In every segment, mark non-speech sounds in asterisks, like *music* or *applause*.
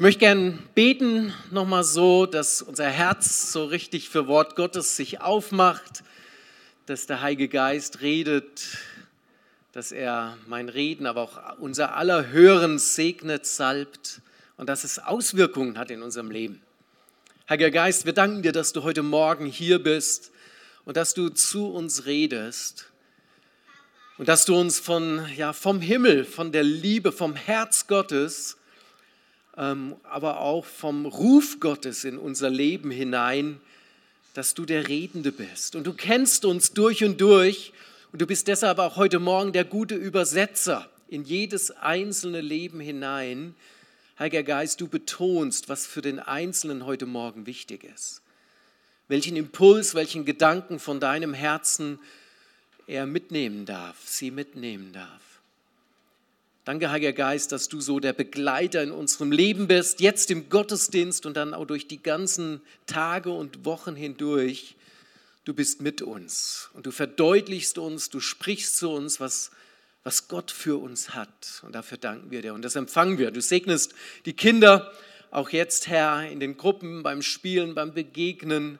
Ich möchte gern beten nochmal so, dass unser Herz so richtig für Wort Gottes sich aufmacht, dass der Heilige Geist redet, dass er mein Reden, aber auch unser aller Hören segnet, salbt und dass es Auswirkungen hat in unserem Leben. Heiliger Geist, wir danken dir, dass du heute Morgen hier bist und dass du zu uns redest und dass du uns von, ja, vom Himmel, von der Liebe, vom Herz Gottes, aber auch vom Ruf Gottes in unser Leben hinein, dass du der Redende bist. Und du kennst uns durch und durch und du bist deshalb auch heute Morgen der gute Übersetzer in jedes einzelne Leben hinein. Heiliger Geist, du betonst, was für den Einzelnen heute Morgen wichtig ist. Welchen Impuls, welchen Gedanken von deinem Herzen er mitnehmen darf, sie mitnehmen darf. Danke, Heiliger Geist, dass du so der Begleiter in unserem Leben bist, jetzt im Gottesdienst und dann auch durch die ganzen Tage und Wochen hindurch. Du bist mit uns und du verdeutlichst uns, du sprichst zu uns, was, was Gott für uns hat. Und dafür danken wir dir und das empfangen wir. Du segnest die Kinder auch jetzt, Herr, in den Gruppen, beim Spielen, beim Begegnen.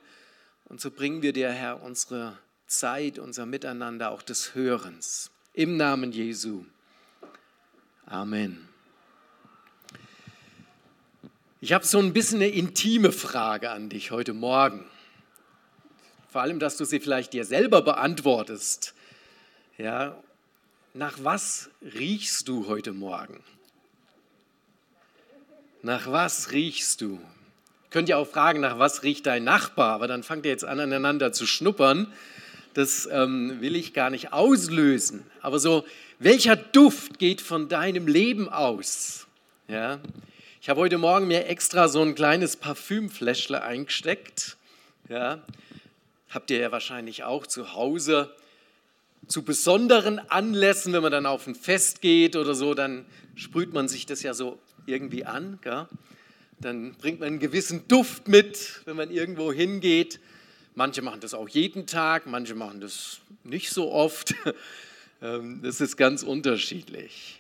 Und so bringen wir dir, Herr, unsere Zeit, unser Miteinander auch des Hörens. Im Namen Jesu. Amen. Ich habe so ein bisschen eine intime Frage an dich heute Morgen. Vor allem, dass du sie vielleicht dir selber beantwortest. Ja, nach was riechst du heute Morgen? Nach was riechst du? Könnt ihr auch fragen, nach was riecht dein Nachbar? Aber dann fangt ihr jetzt an, aneinander zu schnuppern. Das ähm, will ich gar nicht auslösen. Aber so welcher Duft geht von deinem Leben aus? Ja? Ich habe heute Morgen mir extra so ein kleines Parfümfläschle eingesteckt. Ja? Habt ihr ja wahrscheinlich auch zu Hause. Zu besonderen Anlässen, wenn man dann auf ein Fest geht oder so, dann sprüht man sich das ja so irgendwie an. Gell? Dann bringt man einen gewissen Duft mit, wenn man irgendwo hingeht. Manche machen das auch jeden Tag, manche machen das nicht so oft. Ähm, das ist ganz unterschiedlich.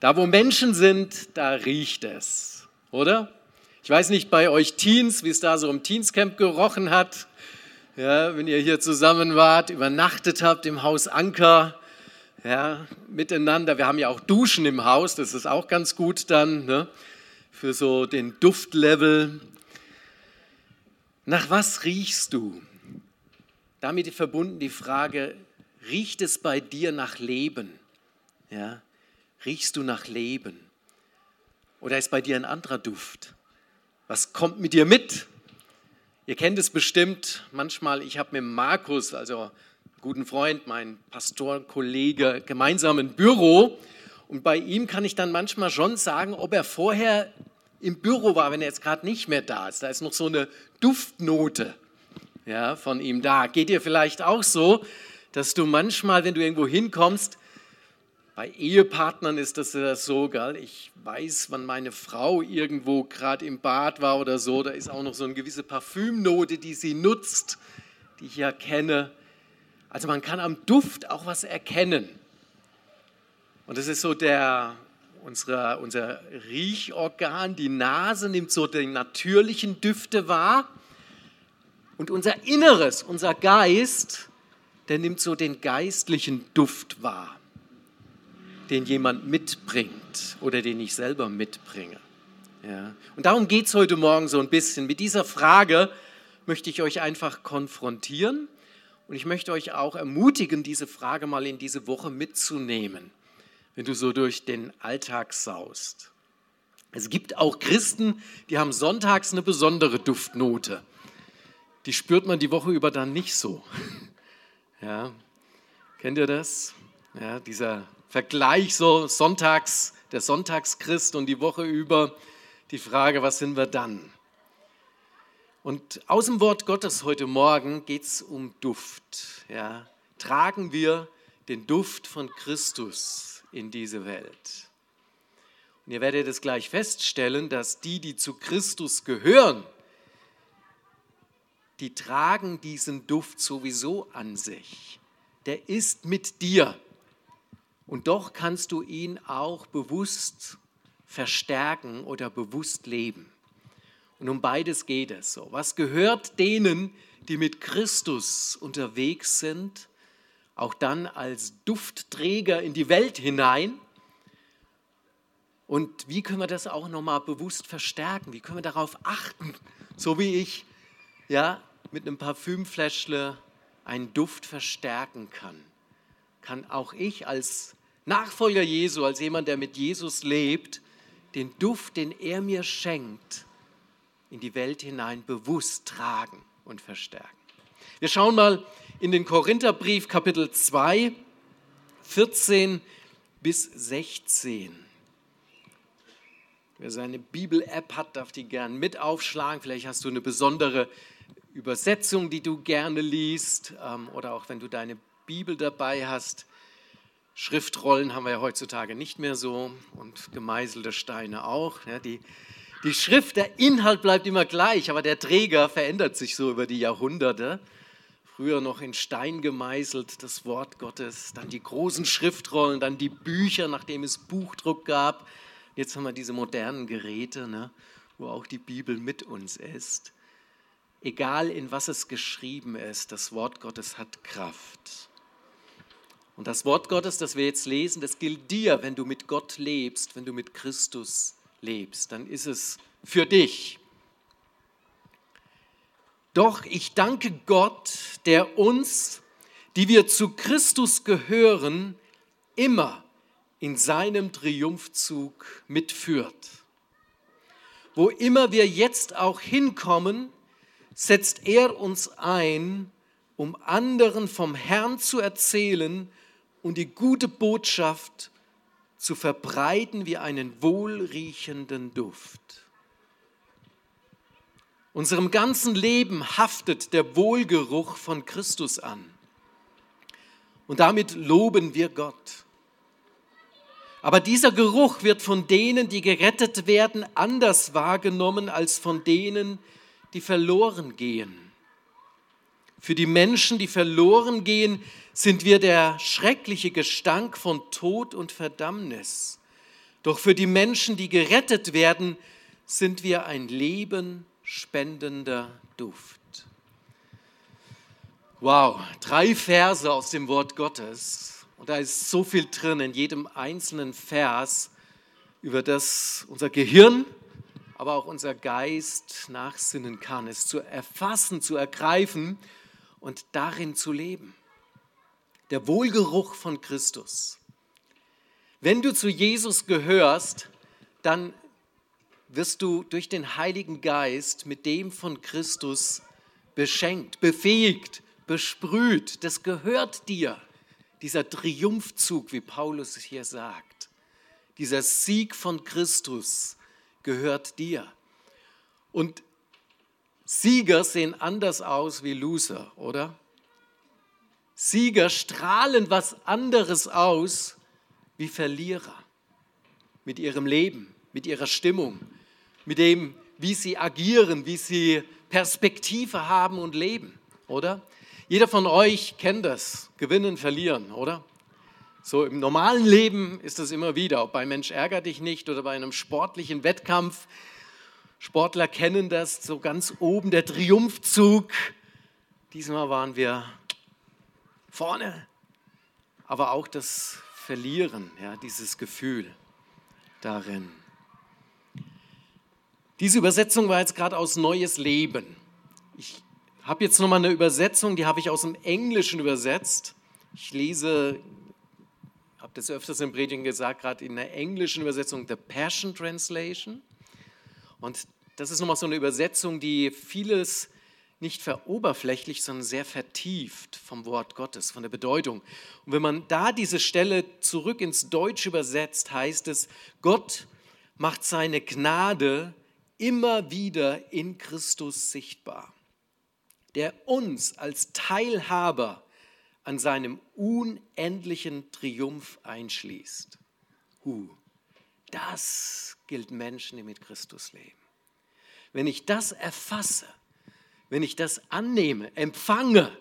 Da, wo Menschen sind, da riecht es, oder? Ich weiß nicht bei euch Teens, wie es da so im Teenscamp gerochen hat. Ja, wenn ihr hier zusammen wart, übernachtet habt im Haus Anker, ja, miteinander. Wir haben ja auch Duschen im Haus, das ist auch ganz gut dann ne, für so den Duftlevel. Nach was riechst du? Damit verbunden die Frage, Riecht es bei dir nach Leben? Ja? Riechst du nach Leben? Oder ist bei dir ein anderer Duft? Was kommt mit dir mit? Ihr kennt es bestimmt. Manchmal, ich habe mit Markus, also guten Freund, mein Pastorkollege, gemeinsam ein Büro. Und bei ihm kann ich dann manchmal schon sagen, ob er vorher im Büro war, wenn er jetzt gerade nicht mehr da ist. Da ist noch so eine Duftnote ja, von ihm da. Geht dir vielleicht auch so, dass du manchmal, wenn du irgendwo hinkommst, bei Ehepartnern ist das ja so, gell? ich weiß, wann meine Frau irgendwo gerade im Bad war oder so, da ist auch noch so eine gewisse Parfümnote, die sie nutzt, die ich ja kenne. Also man kann am Duft auch was erkennen. Und das ist so der, unsere, unser Riechorgan, die Nase nimmt so die natürlichen Düfte wahr. Und unser Inneres, unser Geist, der nimmt so den geistlichen Duft wahr, den jemand mitbringt oder den ich selber mitbringe. Ja. Und darum geht es heute Morgen so ein bisschen. Mit dieser Frage möchte ich euch einfach konfrontieren und ich möchte euch auch ermutigen, diese Frage mal in diese Woche mitzunehmen, wenn du so durch den Alltag saust. Es gibt auch Christen, die haben sonntags eine besondere Duftnote. Die spürt man die Woche über dann nicht so. Ja, kennt ihr das? Ja, dieser Vergleich so sonntags, der Sonntagschrist und die Woche über die Frage, was sind wir dann? Und aus dem Wort Gottes heute Morgen geht es um Duft. Ja. Tragen wir den Duft von Christus in diese Welt. Und ihr werdet es gleich feststellen, dass die, die zu Christus gehören, die tragen diesen Duft sowieso an sich. Der ist mit dir. Und doch kannst du ihn auch bewusst verstärken oder bewusst leben. Und um beides geht es so. Was gehört denen, die mit Christus unterwegs sind, auch dann als Duftträger in die Welt hinein? Und wie können wir das auch nochmal bewusst verstärken? Wie können wir darauf achten, so wie ich ja, mit einem Parfümfläschle einen Duft verstärken kann? Kann auch ich als Nachfolger Jesu, als jemand, der mit Jesus lebt, den Duft, den er mir schenkt, in die Welt hinein bewusst tragen und verstärken. Wir schauen mal in den Korintherbrief Kapitel 2, 14 bis 16. Wer seine Bibel-App hat, darf die gern mit aufschlagen. Vielleicht hast du eine besondere Übersetzung, die du gerne liest. Ähm, oder auch wenn du deine Bibel dabei hast. Schriftrollen haben wir ja heutzutage nicht mehr so und gemeißelte Steine auch. Die, die Schrift, der Inhalt bleibt immer gleich, aber der Träger verändert sich so über die Jahrhunderte. Früher noch in Stein gemeißelt, das Wort Gottes, dann die großen Schriftrollen, dann die Bücher, nachdem es Buchdruck gab. Jetzt haben wir diese modernen Geräte, ne, wo auch die Bibel mit uns ist. Egal in was es geschrieben ist, das Wort Gottes hat Kraft. Und das Wort Gottes, das wir jetzt lesen, das gilt dir, wenn du mit Gott lebst, wenn du mit Christus lebst, dann ist es für dich. Doch ich danke Gott, der uns, die wir zu Christus gehören, immer in seinem Triumphzug mitführt. Wo immer wir jetzt auch hinkommen, setzt er uns ein, um anderen vom Herrn zu erzählen und die gute Botschaft zu verbreiten wie einen wohlriechenden Duft. Unserem ganzen Leben haftet der Wohlgeruch von Christus an. Und damit loben wir Gott. Aber dieser Geruch wird von denen, die gerettet werden, anders wahrgenommen als von denen, die verloren gehen. Für die Menschen, die verloren gehen, sind wir der schreckliche Gestank von Tod und Verdammnis. Doch für die Menschen, die gerettet werden, sind wir ein Leben spendender Duft. Wow, drei Verse aus dem Wort Gottes. Und da ist so viel drin in jedem einzelnen Vers, über das unser Gehirn, aber auch unser Geist nachsinnen kann, es zu erfassen, zu ergreifen und darin zu leben. Der Wohlgeruch von Christus. Wenn du zu Jesus gehörst, dann wirst du durch den Heiligen Geist mit dem von Christus beschenkt, befähigt, besprüht. Das gehört dir, dieser Triumphzug, wie Paulus hier sagt. Dieser Sieg von Christus gehört dir. Und Sieger sehen anders aus wie Loser, oder? Sieger strahlen was anderes aus wie Verlierer. Mit ihrem Leben, mit ihrer Stimmung, mit dem, wie sie agieren, wie sie Perspektive haben und leben, oder? Jeder von euch kennt das, gewinnen, verlieren, oder? So im normalen Leben ist es immer wieder, ob bei Mensch ärger dich nicht oder bei einem sportlichen Wettkampf, Sportler kennen das, so ganz oben der Triumphzug. Diesmal waren wir vorne, aber auch das Verlieren, ja, dieses Gefühl darin. Diese Übersetzung war jetzt gerade aus Neues Leben. Ich habe jetzt nochmal eine Übersetzung, die habe ich aus dem Englischen übersetzt. Ich lese, das öfters im Predigen gesagt, gerade in der englischen Übersetzung, The Passion Translation. Und das ist nochmal so eine Übersetzung, die vieles nicht veroberflächlich, sondern sehr vertieft vom Wort Gottes, von der Bedeutung. Und wenn man da diese Stelle zurück ins Deutsche übersetzt, heißt es, Gott macht seine Gnade immer wieder in Christus sichtbar, der uns als Teilhaber an seinem unendlichen Triumph einschließt. Huh, das gilt Menschen, die mit Christus leben. Wenn ich das erfasse, wenn ich das annehme, empfange,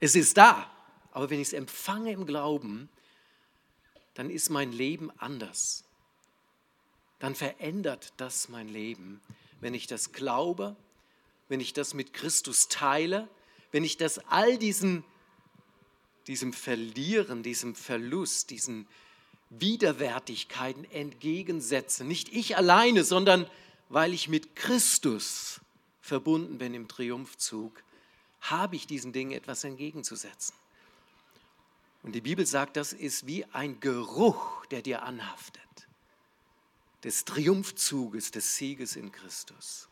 es ist da, aber wenn ich es empfange im Glauben, dann ist mein Leben anders. dann verändert das mein Leben, wenn ich das glaube, wenn ich das mit Christus teile, wenn ich das all diesen, diesem Verlieren, diesem Verlust, diesen Widerwärtigkeiten entgegensetze. Nicht ich alleine, sondern weil ich mit Christus verbunden bin im Triumphzug, habe ich diesen Dingen etwas entgegenzusetzen. Und die Bibel sagt, das ist wie ein Geruch, der dir anhaftet, des Triumphzuges, des Sieges in Christus.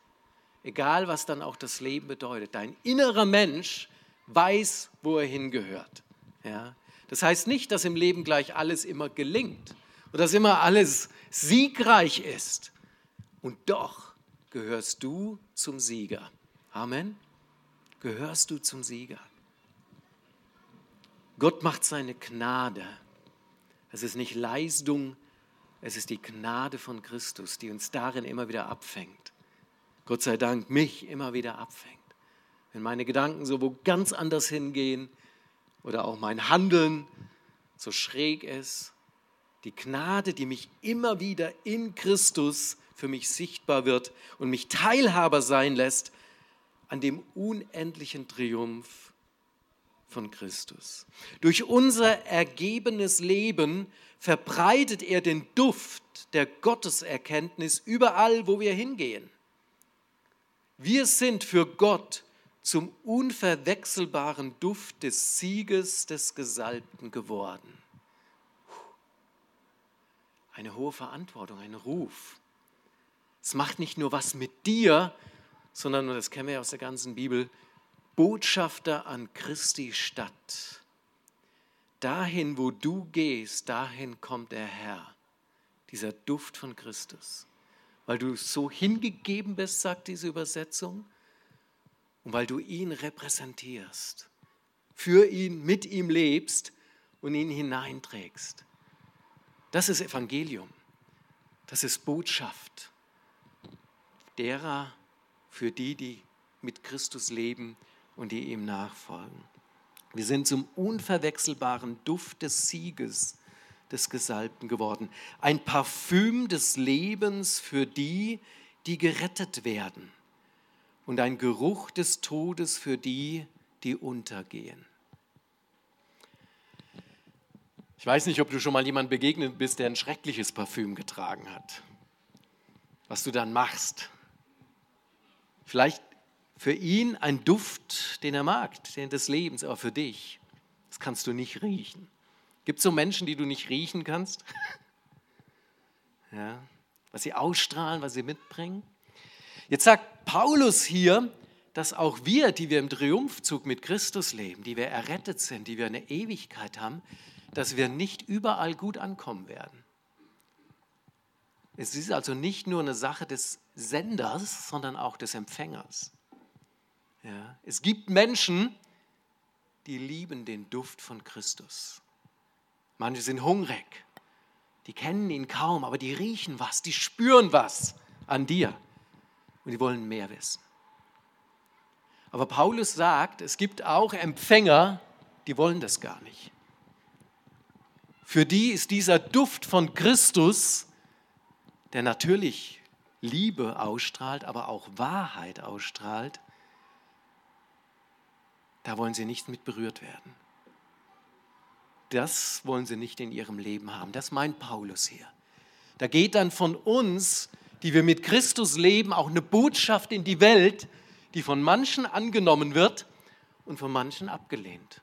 Egal, was dann auch das Leben bedeutet, dein innerer Mensch weiß, wo er hingehört. Ja? Das heißt nicht, dass im Leben gleich alles immer gelingt und dass immer alles siegreich ist. Und doch gehörst du zum Sieger. Amen. Gehörst du zum Sieger. Gott macht seine Gnade. Es ist nicht Leistung, es ist die Gnade von Christus, die uns darin immer wieder abfängt. Gott sei Dank mich immer wieder abfängt. Wenn meine Gedanken so wo ganz anders hingehen, oder auch mein Handeln so schräg ist. Die Gnade, die mich immer wieder in Christus für mich sichtbar wird und mich Teilhaber sein lässt an dem unendlichen Triumph von Christus. Durch unser ergebenes Leben verbreitet er den Duft der Gotteserkenntnis überall, wo wir hingehen. Wir sind für Gott zum unverwechselbaren Duft des Sieges des Gesalbten geworden. Eine hohe Verantwortung, ein Ruf. Es macht nicht nur was mit dir, sondern, und das kennen wir aus der ganzen Bibel, Botschafter an Christi Stadt. Dahin, wo du gehst, dahin kommt der Herr. Dieser Duft von Christus. Weil du so hingegeben bist, sagt diese Übersetzung, und weil du ihn repräsentierst, für ihn, mit ihm lebst und ihn hineinträgst. Das ist Evangelium. Das ist Botschaft derer für die, die mit Christus leben und die ihm nachfolgen. Wir sind zum unverwechselbaren Duft des Sieges des Gesalbten geworden. Ein Parfüm des Lebens für die, die gerettet werden und ein Geruch des Todes für die, die untergehen. Ich weiß nicht, ob du schon mal jemand begegnet bist, der ein schreckliches Parfüm getragen hat. Was du dann machst. Vielleicht für ihn ein Duft, den er mag, den des Lebens, aber für dich, das kannst du nicht riechen. Gibt es so Menschen, die du nicht riechen kannst? *laughs* ja, was sie ausstrahlen, was sie mitbringen? Jetzt sagt Paulus hier, dass auch wir, die wir im Triumphzug mit Christus leben, die wir errettet sind, die wir eine Ewigkeit haben, dass wir nicht überall gut ankommen werden. Es ist also nicht nur eine Sache des Senders, sondern auch des Empfängers. Ja, es gibt Menschen, die lieben den Duft von Christus. Manche sind hungrig, die kennen ihn kaum, aber die riechen was, die spüren was an dir und die wollen mehr wissen. Aber Paulus sagt, es gibt auch Empfänger, die wollen das gar nicht. Für die ist dieser Duft von Christus, der natürlich Liebe ausstrahlt, aber auch Wahrheit ausstrahlt, da wollen sie nicht mit berührt werden. Das wollen sie nicht in ihrem Leben haben. Das meint Paulus hier. Da geht dann von uns die wir mit Christus leben, auch eine Botschaft in die Welt, die von manchen angenommen wird und von manchen abgelehnt.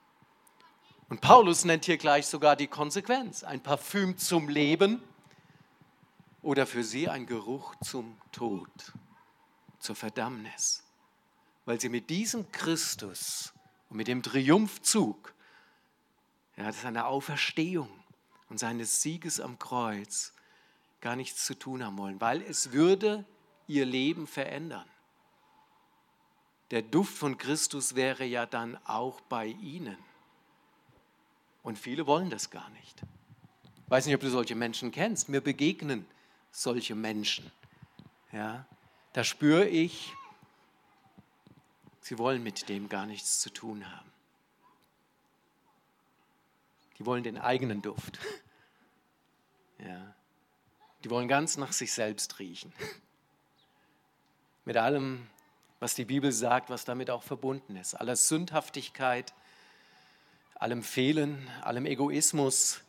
Und Paulus nennt hier gleich sogar die Konsequenz, ein Parfüm zum Leben oder für sie ein Geruch zum Tod, zur Verdammnis, weil sie mit diesem Christus und mit dem Triumphzug, ja, seiner Auferstehung und seines Sieges am Kreuz, gar nichts zu tun haben wollen, weil es würde ihr Leben verändern. Der Duft von Christus wäre ja dann auch bei ihnen. Und viele wollen das gar nicht. Ich weiß nicht, ob du solche Menschen kennst. Mir begegnen solche Menschen. Ja, da spüre ich, sie wollen mit dem gar nichts zu tun haben. Die wollen den eigenen Duft. *laughs* Ja. Die wollen ganz nach sich selbst riechen. Mit allem, was die Bibel sagt, was damit auch verbunden ist. Aller Sündhaftigkeit, allem Fehlen, allem Egoismus,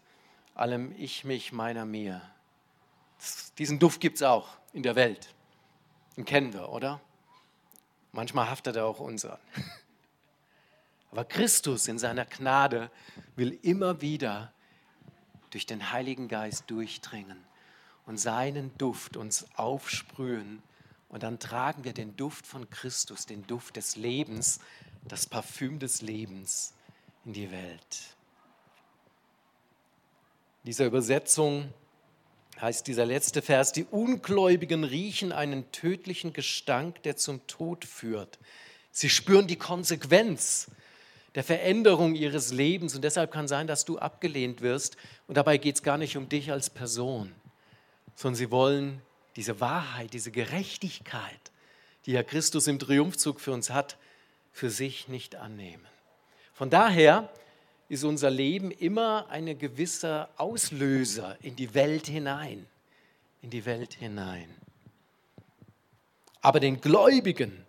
allem Ich, mich, meiner, mir. Diesen Duft gibt es auch in der Welt. Den kennen wir, oder? Manchmal haftet er auch unseren. *laughs* Aber Christus in seiner Gnade will immer wieder durch den Heiligen Geist durchdringen und seinen Duft uns aufsprühen. Und dann tragen wir den Duft von Christus, den Duft des Lebens, das Parfüm des Lebens in die Welt. In dieser Übersetzung heißt dieser letzte Vers, die Ungläubigen riechen einen tödlichen Gestank, der zum Tod führt. Sie spüren die Konsequenz der Veränderung ihres Lebens und deshalb kann sein, dass du abgelehnt wirst. Und dabei geht es gar nicht um dich als Person, sondern sie wollen diese Wahrheit, diese Gerechtigkeit, die ja Christus im Triumphzug für uns hat, für sich nicht annehmen. Von daher ist unser Leben immer ein gewisser Auslöser in die Welt hinein, in die Welt hinein. Aber den Gläubigen,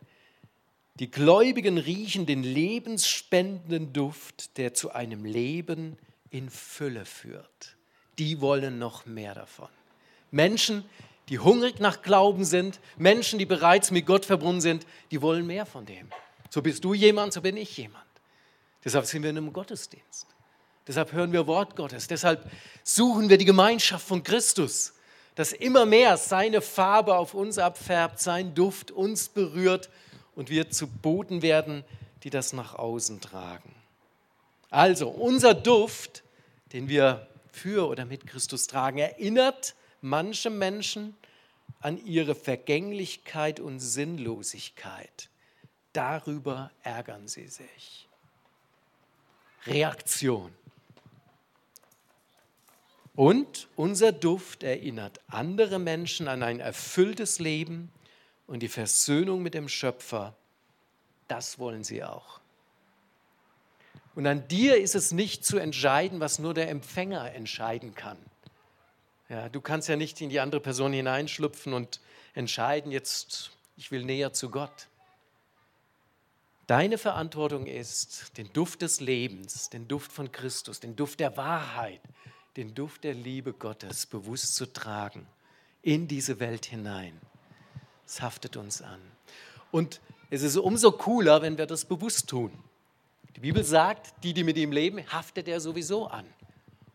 die Gläubigen riechen den lebensspendenden Duft, der zu einem Leben in Fülle führt. Die wollen noch mehr davon. Menschen, die hungrig nach Glauben sind, Menschen, die bereits mit Gott verbunden sind, die wollen mehr von dem. So bist du jemand, so bin ich jemand. Deshalb sind wir in einem Gottesdienst. Deshalb hören wir Wort Gottes. Deshalb suchen wir die Gemeinschaft von Christus, dass immer mehr seine Farbe auf uns abfärbt, sein Duft uns berührt und wir zu Boten werden, die das nach außen tragen. Also unser Duft, den wir für oder mit Christus tragen, erinnert manche Menschen an ihre Vergänglichkeit und Sinnlosigkeit. Darüber ärgern sie sich. Reaktion. Und unser Duft erinnert andere Menschen an ein erfülltes Leben und die Versöhnung mit dem Schöpfer. Das wollen sie auch. Und an dir ist es nicht zu entscheiden, was nur der Empfänger entscheiden kann. Ja, du kannst ja nicht in die andere Person hineinschlüpfen und entscheiden, jetzt, ich will näher zu Gott. Deine Verantwortung ist, den Duft des Lebens, den Duft von Christus, den Duft der Wahrheit, den Duft der Liebe Gottes bewusst zu tragen in diese Welt hinein. Es haftet uns an. Und es ist umso cooler, wenn wir das bewusst tun. Die Bibel sagt, die, die mit ihm leben, haftet er sowieso an.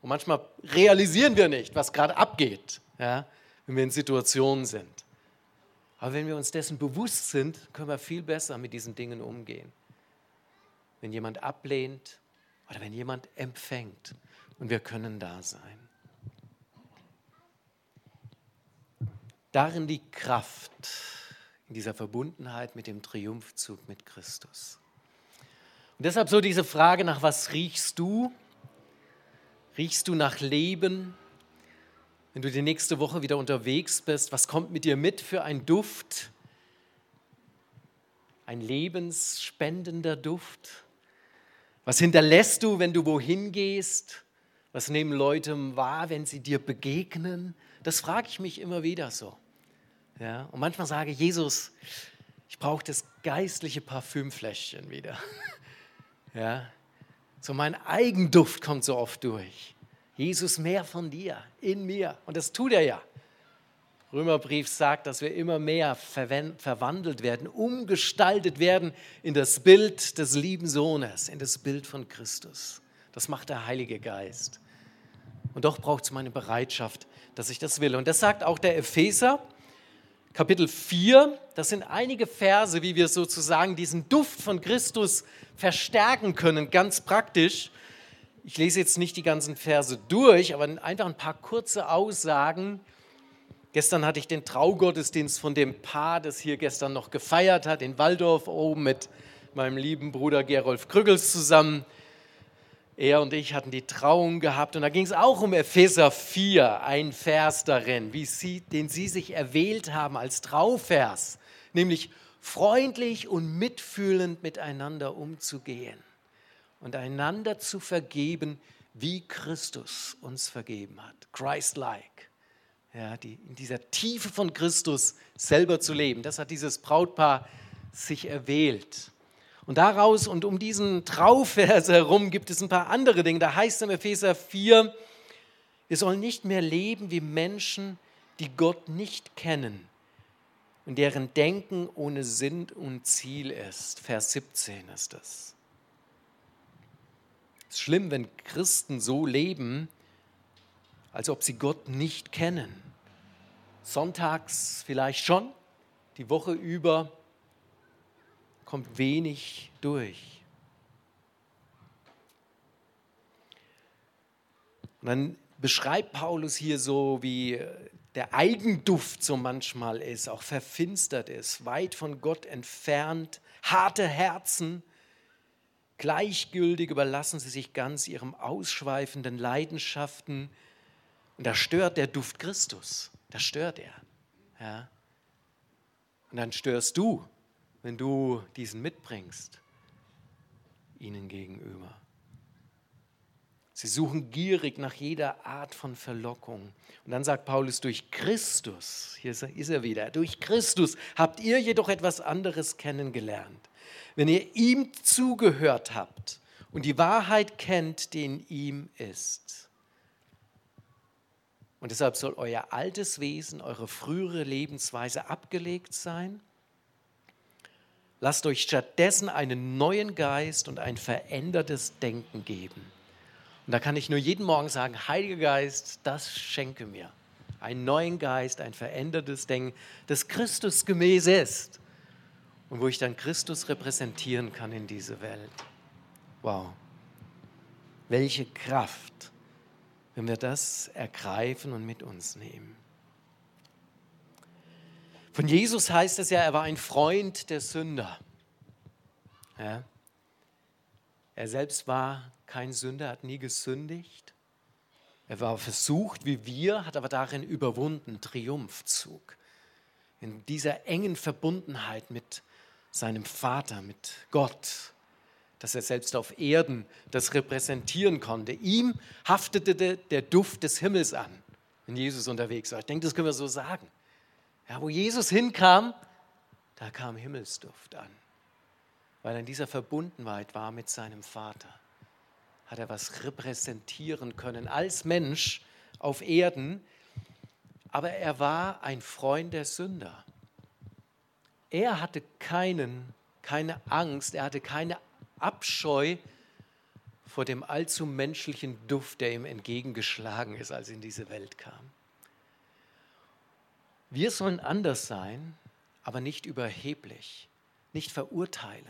Und manchmal realisieren wir nicht, was gerade abgeht, ja, wenn wir in Situationen sind. Aber wenn wir uns dessen bewusst sind, können wir viel besser mit diesen Dingen umgehen. Wenn jemand ablehnt oder wenn jemand empfängt und wir können da sein. Darin liegt Kraft in dieser Verbundenheit mit dem Triumphzug mit Christus. Und deshalb so diese Frage nach was riechst du? Riechst du nach Leben? wenn du die nächste Woche wieder unterwegs bist, was kommt mit dir mit für ein Duft? Ein lebensspendender Duft? Was hinterlässt du, wenn du wohin gehst? Was nehmen Leute wahr, wenn sie dir begegnen? Das frage ich mich immer wieder so. Ja, und manchmal sage ich, Jesus, ich brauche das geistliche Parfümfläschchen wieder. *laughs* Ja, so mein Eigenduft kommt so oft durch. Jesus, mehr von dir in mir. Und das tut er ja. Römerbrief sagt, dass wir immer mehr verwandelt werden, umgestaltet werden in das Bild des lieben Sohnes, in das Bild von Christus. Das macht der Heilige Geist. Und doch braucht es meine Bereitschaft, dass ich das will. Und das sagt auch der Epheser, Kapitel 4. Das sind einige Verse, wie wir sozusagen diesen Duft von Christus verstärken können, ganz praktisch. Ich lese jetzt nicht die ganzen Verse durch, aber einfach ein paar kurze Aussagen. Gestern hatte ich den Traugottesdienst von dem Paar, das hier gestern noch gefeiert hat, in Waldorf oben mit meinem lieben Bruder Gerolf Krüggels zusammen. Er und ich hatten die Trauung gehabt und da ging es auch um Epheser 4, ein Vers darin, wie sie, den sie sich erwählt haben als Trauvers, nämlich freundlich und mitfühlend miteinander umzugehen und einander zu vergeben, wie Christus uns vergeben hat. Christ-like. ja, die, in dieser Tiefe von Christus selber zu leben. Das hat dieses Brautpaar sich erwählt. Und daraus und um diesen Trauvers herum gibt es ein paar andere Dinge. Da heißt es im Epheser 4, wir sollen nicht mehr leben wie Menschen, die Gott nicht kennen und deren Denken ohne Sinn und Ziel ist. Vers 17 ist das. Es ist schlimm, wenn Christen so leben, als ob sie Gott nicht kennen. Sonntags vielleicht schon, die Woche über kommt wenig durch. Und dann beschreibt Paulus hier so, wie der Eigenduft so manchmal ist, auch verfinstert ist, weit von Gott entfernt, harte Herzen, gleichgültig überlassen sie sich ganz ihrem ausschweifenden Leidenschaften. Und da stört der Duft Christus, da stört er. Ja. Und dann störst du, wenn du diesen mitbringst, ihnen gegenüber. Sie suchen gierig nach jeder Art von Verlockung. Und dann sagt Paulus, durch Christus, hier ist er wieder, durch Christus habt ihr jedoch etwas anderes kennengelernt. Wenn ihr ihm zugehört habt und die Wahrheit kennt, die in ihm ist. Und deshalb soll euer altes Wesen, eure frühere Lebensweise abgelegt sein. Lasst euch stattdessen einen neuen Geist und ein verändertes Denken geben. Und da kann ich nur jeden Morgen sagen, Heiliger Geist, das schenke mir. Einen neuen Geist, ein verändertes Denken, das Christus gemäß ist. Und wo ich dann Christus repräsentieren kann in diese Welt. Wow. Welche Kraft, wenn wir das ergreifen und mit uns nehmen. Von Jesus heißt es ja, er war ein Freund der Sünder. Ja. Er selbst war kein Sünder, hat nie gesündigt. Er war versucht wie wir, hat aber darin überwunden, Triumphzug. In dieser engen Verbundenheit mit seinem Vater, mit Gott, dass er selbst auf Erden das repräsentieren konnte. Ihm haftete der Duft des Himmels an, wenn Jesus unterwegs war. Ich denke, das können wir so sagen. Ja, wo Jesus hinkam, da kam Himmelsduft an, weil er in dieser Verbundenheit war mit seinem Vater hat er was repräsentieren können als Mensch auf Erden, aber er war ein Freund der Sünder. Er hatte keinen, keine Angst, er hatte keine Abscheu vor dem allzu menschlichen Duft, der ihm entgegengeschlagen ist, als er in diese Welt kam. Wir sollen anders sein, aber nicht überheblich, nicht verurteilend.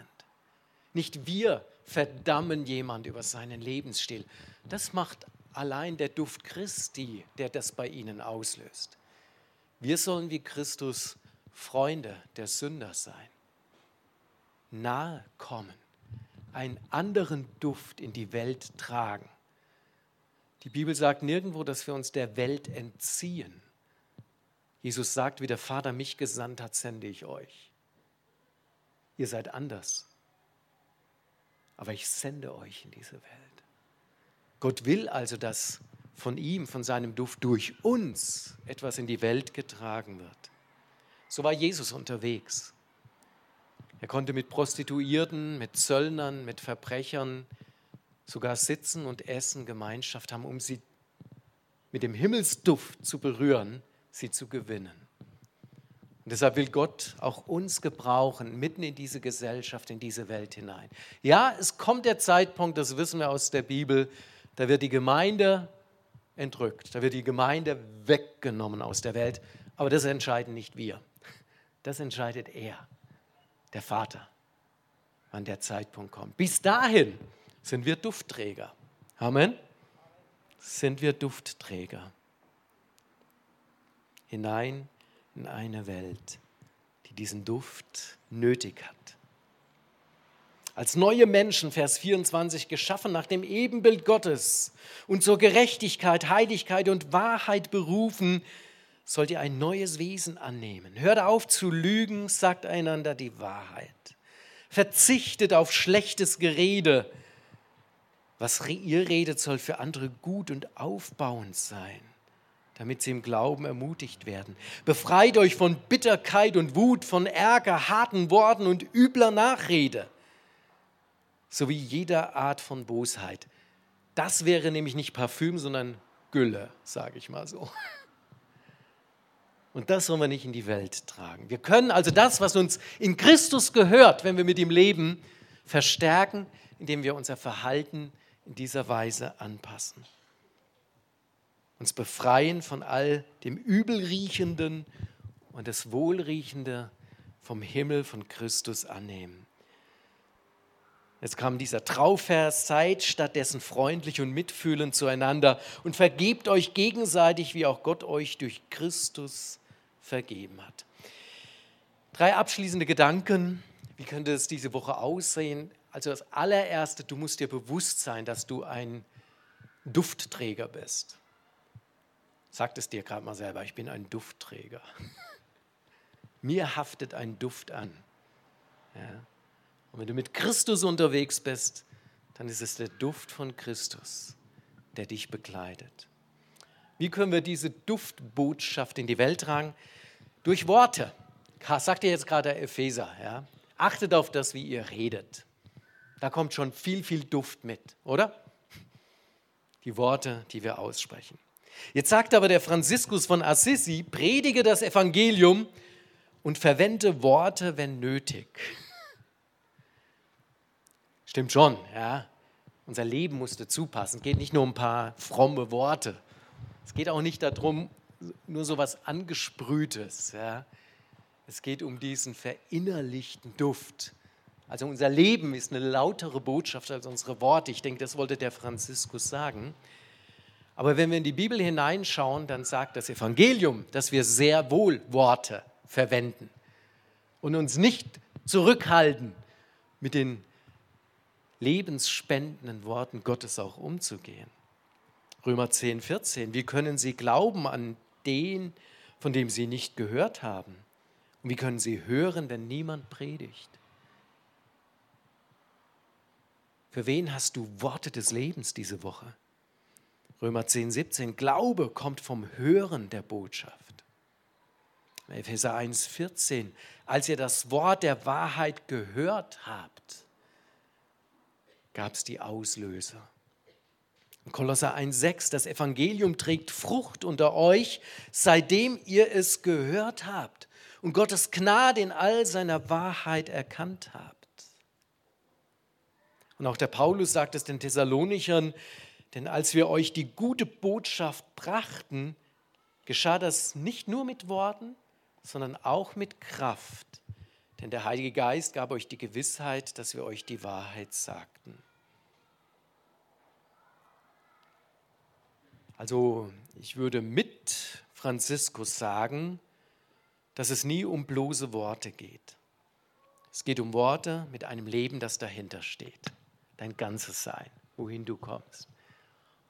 Nicht wir verdammen jemand über seinen Lebensstil. Das macht allein der Duft Christi, der das bei ihnen auslöst. Wir sollen wie Christus Freunde der Sünder sein, nahe kommen, einen anderen Duft in die Welt tragen. Die Bibel sagt nirgendwo, dass wir uns der Welt entziehen. Jesus sagt, wie der Vater mich gesandt hat, sende ich euch. Ihr seid anders aber ich sende euch in diese Welt. Gott will also, dass von ihm, von seinem Duft durch uns etwas in die Welt getragen wird. So war Jesus unterwegs. Er konnte mit Prostituierten, mit Zöllnern, mit Verbrechern sogar sitzen und essen, Gemeinschaft haben, um sie mit dem Himmelsduft zu berühren, sie zu gewinnen. Und deshalb will Gott auch uns gebrauchen, mitten in diese Gesellschaft, in diese Welt hinein. Ja, es kommt der Zeitpunkt, das wissen wir aus der Bibel, da wird die Gemeinde entrückt, da wird die Gemeinde weggenommen aus der Welt. Aber das entscheiden nicht wir. Das entscheidet er, der Vater, wann der Zeitpunkt kommt. Bis dahin sind wir Duftträger. Amen. Sind wir Duftträger. Hinein in eine Welt, die diesen Duft nötig hat. Als neue Menschen, Vers 24, geschaffen nach dem Ebenbild Gottes und zur Gerechtigkeit, Heiligkeit und Wahrheit berufen, sollt ihr ein neues Wesen annehmen. Hört auf zu lügen, sagt einander die Wahrheit. Verzichtet auf schlechtes Gerede. Was ihr redet, soll für andere gut und aufbauend sein. Damit sie im Glauben ermutigt werden. Befreit euch von Bitterkeit und Wut, von Ärger, harten Worten und übler Nachrede, sowie jeder Art von Bosheit. Das wäre nämlich nicht Parfüm, sondern Gülle, sage ich mal so. Und das sollen wir nicht in die Welt tragen. Wir können also das, was uns in Christus gehört, wenn wir mit ihm leben, verstärken, indem wir unser Verhalten in dieser Weise anpassen. Uns befreien von all dem Übelriechenden und das Wohlriechende vom Himmel von Christus annehmen. Jetzt kam dieser Trauvers, seid stattdessen freundlich und mitfühlend zueinander und vergebt euch gegenseitig, wie auch Gott euch durch Christus vergeben hat. Drei abschließende Gedanken. Wie könnte es diese Woche aussehen? Also das allererste, du musst dir bewusst sein, dass du ein Duftträger bist. Sag es dir gerade mal selber, ich bin ein Duftträger. *laughs* Mir haftet ein Duft an. Ja. Und wenn du mit Christus unterwegs bist, dann ist es der Duft von Christus, der dich begleitet. Wie können wir diese Duftbotschaft in die Welt tragen? Durch Worte. Sagt ihr jetzt gerade der Epheser. Ja? Achtet auf das, wie ihr redet. Da kommt schon viel, viel Duft mit, oder? Die Worte, die wir aussprechen. Jetzt sagt aber der Franziskus von Assisi, predige das Evangelium und verwende Worte, wenn nötig. Stimmt schon, ja. Unser Leben muss dazu passen. Es geht nicht nur um ein paar fromme Worte. Es geht auch nicht darum, nur so was Angesprühtes. Ja. Es geht um diesen verinnerlichten Duft. Also unser Leben ist eine lautere Botschaft als unsere Worte. Ich denke, das wollte der Franziskus sagen. Aber wenn wir in die Bibel hineinschauen, dann sagt das Evangelium, dass wir sehr wohl Worte verwenden und uns nicht zurückhalten mit den lebensspendenden Worten Gottes auch umzugehen. Römer 10, 14. Wie können sie glauben an den, von dem sie nicht gehört haben? Und wie können sie hören, wenn niemand predigt? Für wen hast du Worte des Lebens diese Woche? Römer 10, 17. Glaube kommt vom Hören der Botschaft. Epheser 1, 14. Als ihr das Wort der Wahrheit gehört habt, gab es die Auslöser. In Kolosser 1,6, das Evangelium trägt Frucht unter euch, seitdem ihr es gehört habt und Gottes Gnade in all seiner Wahrheit erkannt habt. Und auch der Paulus sagt es den Thessalonichern, denn als wir euch die gute Botschaft brachten, geschah das nicht nur mit Worten, sondern auch mit Kraft. Denn der Heilige Geist gab euch die Gewissheit, dass wir euch die Wahrheit sagten. Also ich würde mit Franziskus sagen, dass es nie um bloße Worte geht. Es geht um Worte mit einem Leben, das dahinter steht. Dein ganzes Sein, wohin du kommst.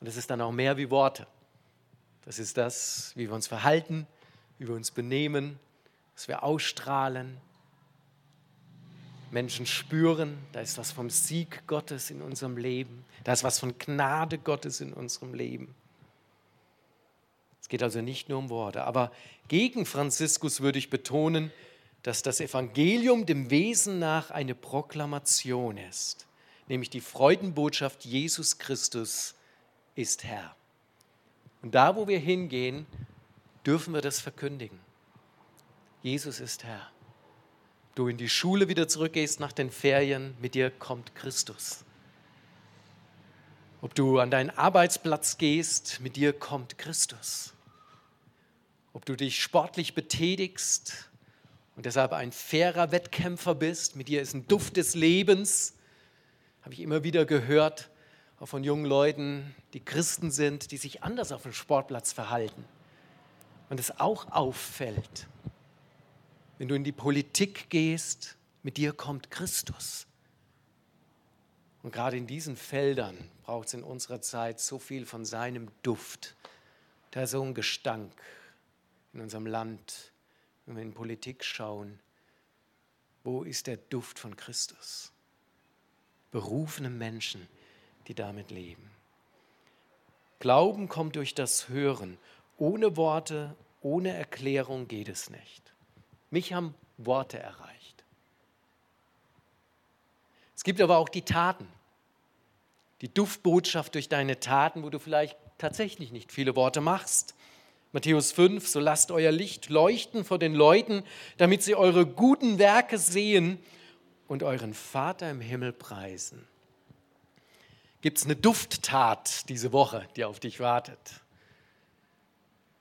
Und es ist dann auch mehr wie Worte. Das ist das, wie wir uns verhalten, wie wir uns benehmen, was wir ausstrahlen. Menschen spüren, da ist was vom Sieg Gottes in unserem Leben, da ist was von Gnade Gottes in unserem Leben. Es geht also nicht nur um Worte. Aber gegen Franziskus würde ich betonen, dass das Evangelium dem Wesen nach eine Proklamation ist, nämlich die Freudenbotschaft, Jesus Christus ist Herr. Und da, wo wir hingehen, dürfen wir das verkündigen. Jesus ist Herr. Du in die Schule wieder zurückgehst nach den Ferien, mit dir kommt Christus. Ob du an deinen Arbeitsplatz gehst, mit dir kommt Christus ob du dich sportlich betätigst und deshalb ein fairer Wettkämpfer bist, mit dir ist ein Duft des Lebens, habe ich immer wieder gehört, auch von jungen Leuten, die Christen sind, die sich anders auf dem Sportplatz verhalten. Und es auch auffällt, wenn du in die Politik gehst, mit dir kommt Christus. Und gerade in diesen Feldern braucht es in unserer Zeit so viel von seinem Duft, da so ein Gestank, in unserem Land, wenn wir in Politik schauen, wo ist der Duft von Christus? Berufene Menschen, die damit leben. Glauben kommt durch das Hören ohne Worte, ohne Erklärung geht es nicht. Mich haben Worte erreicht. Es gibt aber auch die Taten. Die Duftbotschaft durch deine Taten, wo du vielleicht tatsächlich nicht viele Worte machst. Matthäus 5, so lasst euer Licht leuchten vor den Leuten, damit sie eure guten Werke sehen und euren Vater im Himmel preisen. Gibt es eine Dufttat diese Woche, die auf dich wartet?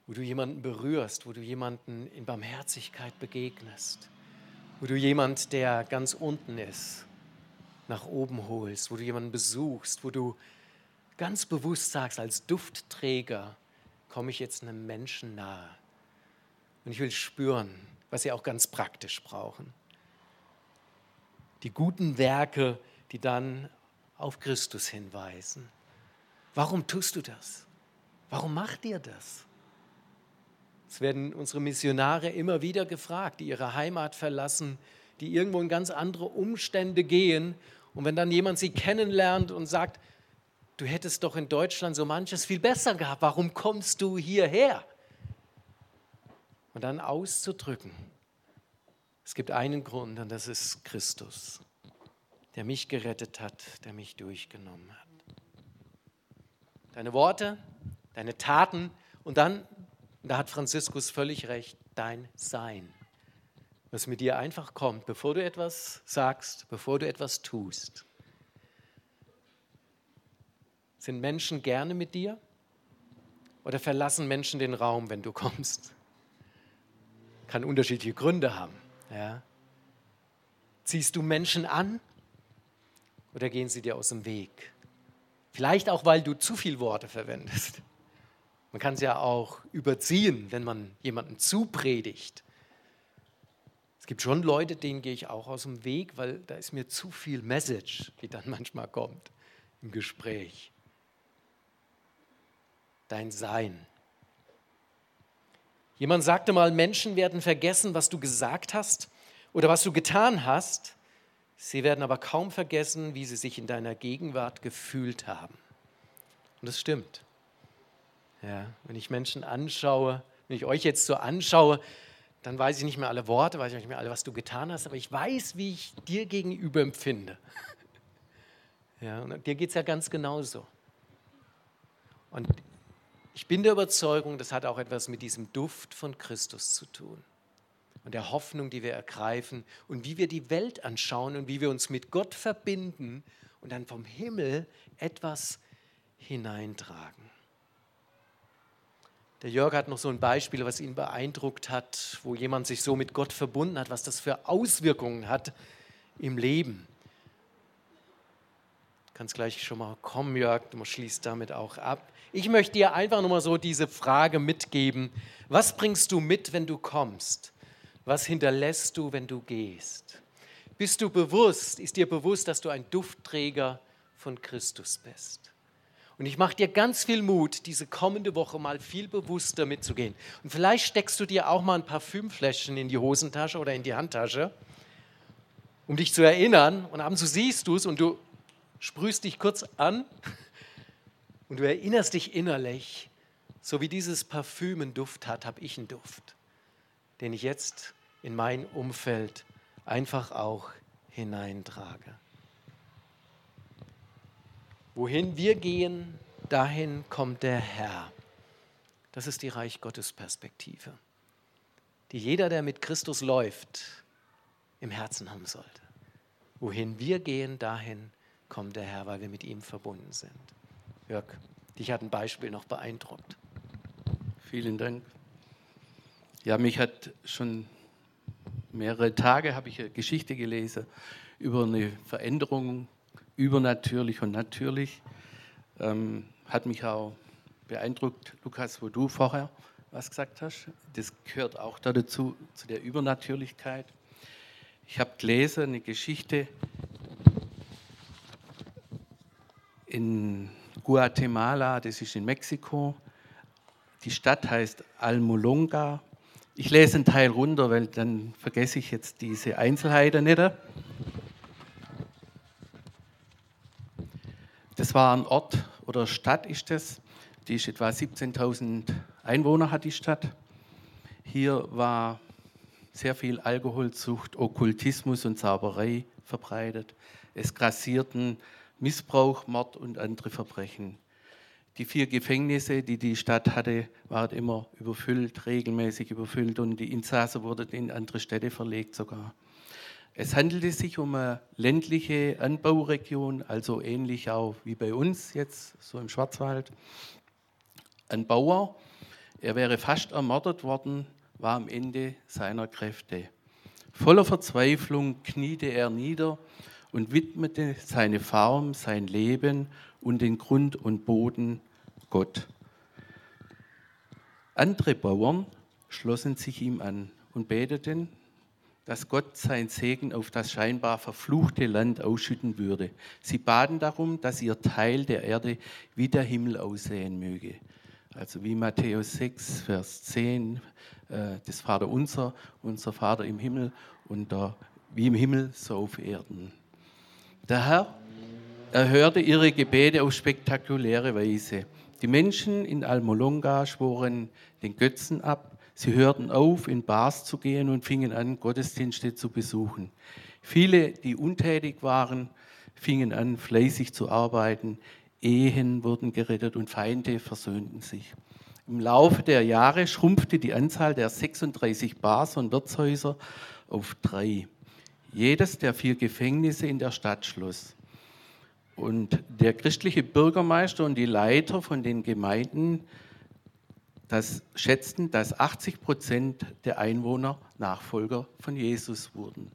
Wo du jemanden berührst, wo du jemanden in Barmherzigkeit begegnest, wo du jemanden, der ganz unten ist, nach oben holst, wo du jemanden besuchst, wo du ganz bewusst sagst, als Duftträger komme ich jetzt einem Menschen nahe. Und ich will spüren, was sie auch ganz praktisch brauchen. Die guten Werke, die dann auf Christus hinweisen. Warum tust du das? Warum macht ihr das? Es werden unsere Missionare immer wieder gefragt, die ihre Heimat verlassen, die irgendwo in ganz andere Umstände gehen. Und wenn dann jemand sie kennenlernt und sagt, du hättest doch in Deutschland so manches viel besser gehabt, warum kommst du hierher? Und dann auszudrücken, es gibt einen Grund und das ist Christus, der mich gerettet hat, der mich durchgenommen hat. Deine Worte, deine Taten und dann, da hat Franziskus völlig recht, dein Sein. Was mit dir einfach kommt, bevor du etwas sagst, bevor du etwas tust. Sind Menschen gerne mit dir? Oder verlassen Menschen den Raum, wenn du kommst? Kann unterschiedliche Gründe haben. Ja? Ziehst du Menschen an oder gehen sie dir aus dem Weg? Vielleicht auch, weil du zu viel Worte verwendest. Man kann es ja auch überziehen, wenn man jemanden zupredigt. Es gibt schon Leute, denen gehe ich auch aus dem Weg, weil da ist mir zu viel Message, die dann manchmal kommt im Gespräch dein Sein. Jemand sagte mal, Menschen werden vergessen, was du gesagt hast oder was du getan hast. Sie werden aber kaum vergessen, wie sie sich in deiner Gegenwart gefühlt haben. Und das stimmt. Ja, wenn ich Menschen anschaue, wenn ich euch jetzt so anschaue, dann weiß ich nicht mehr alle Worte, weiß ich nicht mehr alle, was du getan hast, aber ich weiß, wie ich dir gegenüber empfinde. *laughs* Ja, und dir geht es ja ganz genauso. Und ich bin der Überzeugung, das hat auch etwas mit diesem Duft von Christus zu tun und der Hoffnung, die wir ergreifen und wie wir die Welt anschauen und wie wir uns mit Gott verbinden und dann vom Himmel etwas hineintragen. Der Jörg hat noch so ein Beispiel, was ihn beeindruckt hat, wo jemand sich so mit Gott verbunden hat, was das für Auswirkungen hat im Leben. Du kannst gleich schon mal kommen, Jörg, du schließt damit auch ab. Ich möchte dir einfach nur mal so diese Frage mitgeben. Was bringst du mit, wenn du kommst? Was hinterlässt du, wenn du gehst? Bist du bewusst, ist dir bewusst, dass du ein Duftträger von Christus bist? Und ich mache dir ganz viel Mut, diese kommende Woche mal viel bewusster mitzugehen. Und vielleicht steckst du dir auch mal ein Parfümfläschchen in die Hosentasche oder in die Handtasche, um dich zu erinnern. Und abends siehst du es und du sprühst dich kurz an *laughs* und du erinnerst dich innerlich, so wie dieses Parfüm einen Duft hat, habe ich einen Duft, den ich jetzt in mein Umfeld einfach auch hineintrage. Wohin wir gehen, dahin kommt der Herr. Das ist die Reich Gottes Perspektive, die jeder, der mit Christus läuft, im Herzen haben sollte. Wohin wir gehen, dahin kommt der Herr, weil wir mit ihm verbunden sind. Jörg, dich hat ein Beispiel noch beeindruckt. Vielen Dank. Ja, mich hat schon mehrere Tage habe ich eine Geschichte gelesen über eine Veränderung übernatürlich und natürlich. Ähm, hat mich auch beeindruckt, Lukas, wo du vorher was gesagt hast. Das gehört auch dazu, zu der Übernatürlichkeit. Ich habe gelesen eine Geschichte in Guatemala, das ist in Mexiko. Die Stadt heißt Almolonga. Ich lese einen Teil runter, weil dann vergesse ich jetzt diese Einzelheiten nicht. Das war ein Ort oder Stadt ist das, die ist etwa 17.000 Einwohner hat die Stadt. Hier war sehr viel Alkoholzucht, Okkultismus und Zauberei verbreitet. Es grassierten Missbrauch, Mord und andere Verbrechen. Die vier Gefängnisse, die die Stadt hatte, waren immer überfüllt, regelmäßig überfüllt und die Insassen wurden in andere Städte verlegt sogar. Es handelte sich um eine ländliche Anbauregion, also ähnlich auch wie bei uns jetzt, so im Schwarzwald. Ein Bauer, er wäre fast ermordet worden, war am Ende seiner Kräfte. Voller Verzweiflung kniete er nieder und widmete seine Farm, sein Leben und den Grund und Boden Gott. Andere Bauern schlossen sich ihm an und beteten, dass Gott sein Segen auf das scheinbar verfluchte Land ausschütten würde. Sie baten darum, dass ihr Teil der Erde wie der Himmel aussehen möge. Also wie Matthäus 6, Vers 10, äh, das Vater unser, unser Vater im Himmel und der, wie im Himmel, so auf Erden. Der Herr erhörte ihre Gebete auf spektakuläre Weise. Die Menschen in Almolonga schworen den Götzen ab. Sie hörten auf, in Bars zu gehen und fingen an, Gottesdienste zu besuchen. Viele, die untätig waren, fingen an, fleißig zu arbeiten. Ehen wurden gerettet und Feinde versöhnten sich. Im Laufe der Jahre schrumpfte die Anzahl der 36 Bars und Wirtshäuser auf drei. Jedes der vier Gefängnisse in der Stadt schloss. Und der christliche Bürgermeister und die Leiter von den Gemeinden das schätzten, dass 80 Prozent der Einwohner Nachfolger von Jesus wurden.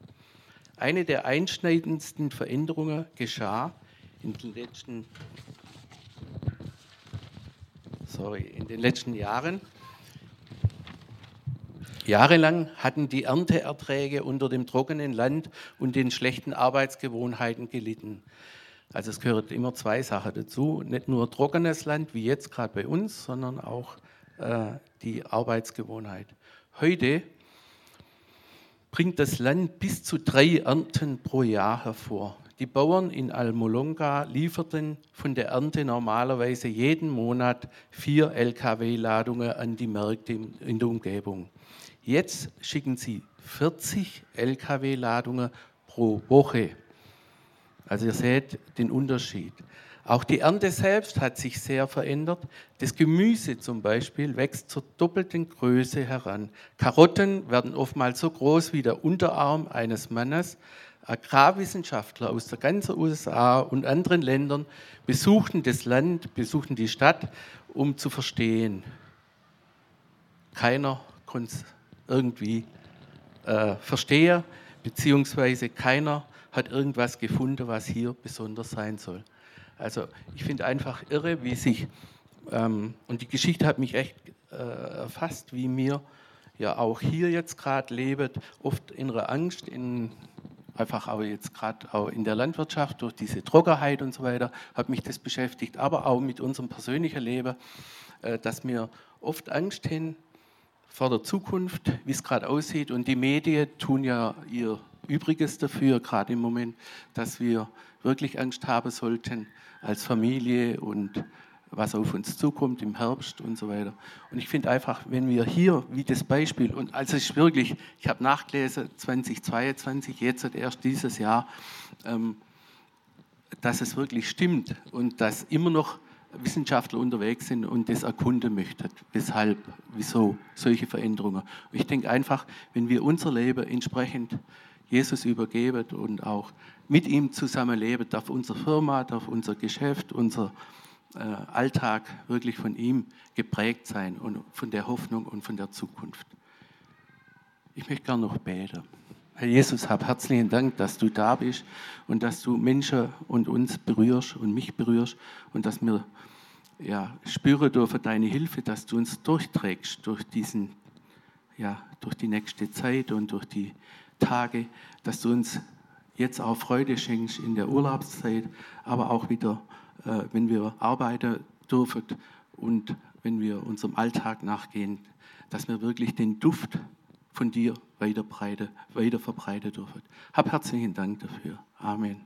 Eine der einschneidendsten Veränderungen geschah in den letzten, sorry, in den letzten Jahren. Jahrelang hatten die Ernteerträge unter dem trockenen Land und den schlechten Arbeitsgewohnheiten gelitten. Also es gehört immer zwei Sachen dazu. Nicht nur trockenes Land, wie jetzt gerade bei uns, sondern auch äh, die Arbeitsgewohnheit. Heute bringt das Land bis zu drei Ernten pro Jahr hervor. Die Bauern in Almolonga lieferten von der Ernte normalerweise jeden Monat vier Lkw-Ladungen an die Märkte in der Umgebung. Jetzt schicken sie 40 Lkw-Ladungen pro Woche also ihr seht den Unterschied. Auch die Ernte selbst hat sich sehr verändert. Das Gemüse zum Beispiel wächst zur doppelten Größe heran. Karotten werden oftmals so groß wie der Unterarm eines Mannes. Agrarwissenschaftler aus der ganzen USA und anderen Ländern besuchten das Land, besuchten die Stadt, um zu verstehen. Keiner konnte es irgendwie äh, verstehen, beziehungsweise keiner hat irgendwas gefunden, was hier besonders sein soll. Also ich finde einfach irre, wie sich, ähm, und die Geschichte hat mich echt äh, erfasst, wie mir ja auch hier jetzt gerade lebt, oft innere Angst, in, einfach auch jetzt gerade auch in der Landwirtschaft durch diese Trockenheit und so weiter, hat mich das beschäftigt, aber auch mit unserem persönlichen Leben, äh, dass wir oft Angst haben vor der Zukunft, wie es gerade aussieht und die Medien tun ja ihr Übriges dafür, gerade im Moment, dass wir wirklich Angst haben sollten als Familie und was auf uns zukommt im Herbst und so weiter. Und ich finde einfach, wenn wir hier, wie das Beispiel, und also es ist wirklich, ich habe nachgelesen, 2022, jetzt erst dieses Jahr, ähm, dass es wirklich stimmt und dass immer noch Wissenschaftler unterwegs sind und das erkunden möchten. Weshalb, wieso solche Veränderungen. Ich denke einfach, wenn wir unser Leben entsprechend Jesus übergeben und auch mit ihm zusammenleben, darf unsere Firma, darf unser Geschäft, unser äh, Alltag wirklich von ihm geprägt sein und von der Hoffnung und von der Zukunft. Ich möchte gerne noch beten. Herr Jesus, hab herzlichen Dank, dass du da bist und dass du Menschen und uns berührst und mich berührst und dass wir ja, spüren dürfen deine Hilfe, dass du uns durchträgst durch diesen, ja, durch die nächste Zeit und durch die Tage, dass du uns jetzt auch Freude schenkst in der Urlaubszeit, aber auch wieder, äh, wenn wir arbeiten dürfen und wenn wir unserem Alltag nachgehen, dass wir wirklich den Duft von dir weiter, weiter verbreiten dürfen. Hab herzlichen Dank dafür. Amen.